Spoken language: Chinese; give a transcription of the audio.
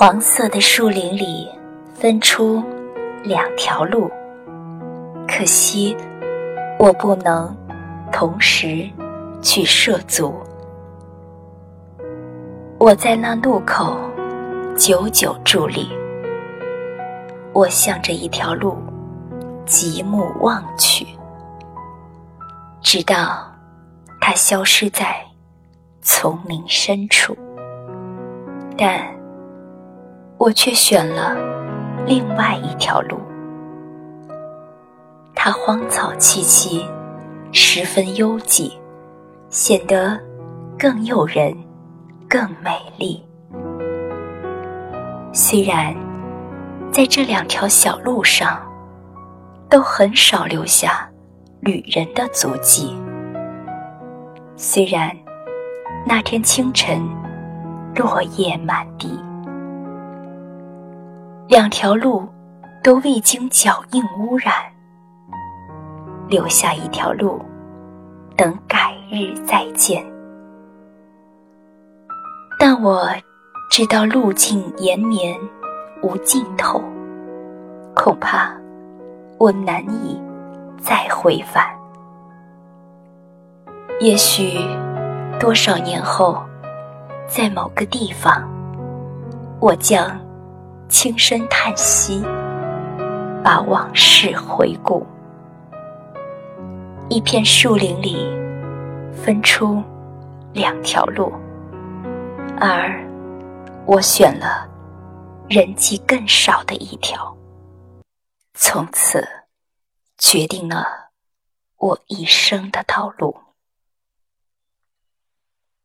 黄色的树林里分出两条路，可惜我不能同时去涉足。我在那路口久久伫立，我向着一条路极目望去，直到它消失在丛林深处，但。我却选了另外一条路，它荒草萋萋，十分幽寂，显得更诱人、更美丽。虽然在这两条小路上，都很少留下旅人的足迹。虽然那天清晨落叶满地。两条路都未经脚印污染，留下一条路，等改日再见。但我知道路径延绵无尽头，恐怕我难以再回返。也许多少年后，在某个地方，我将。轻声叹息，把往事回顾。一片树林里分出两条路，而我选了人迹更少的一条，从此决定了我一生的道路。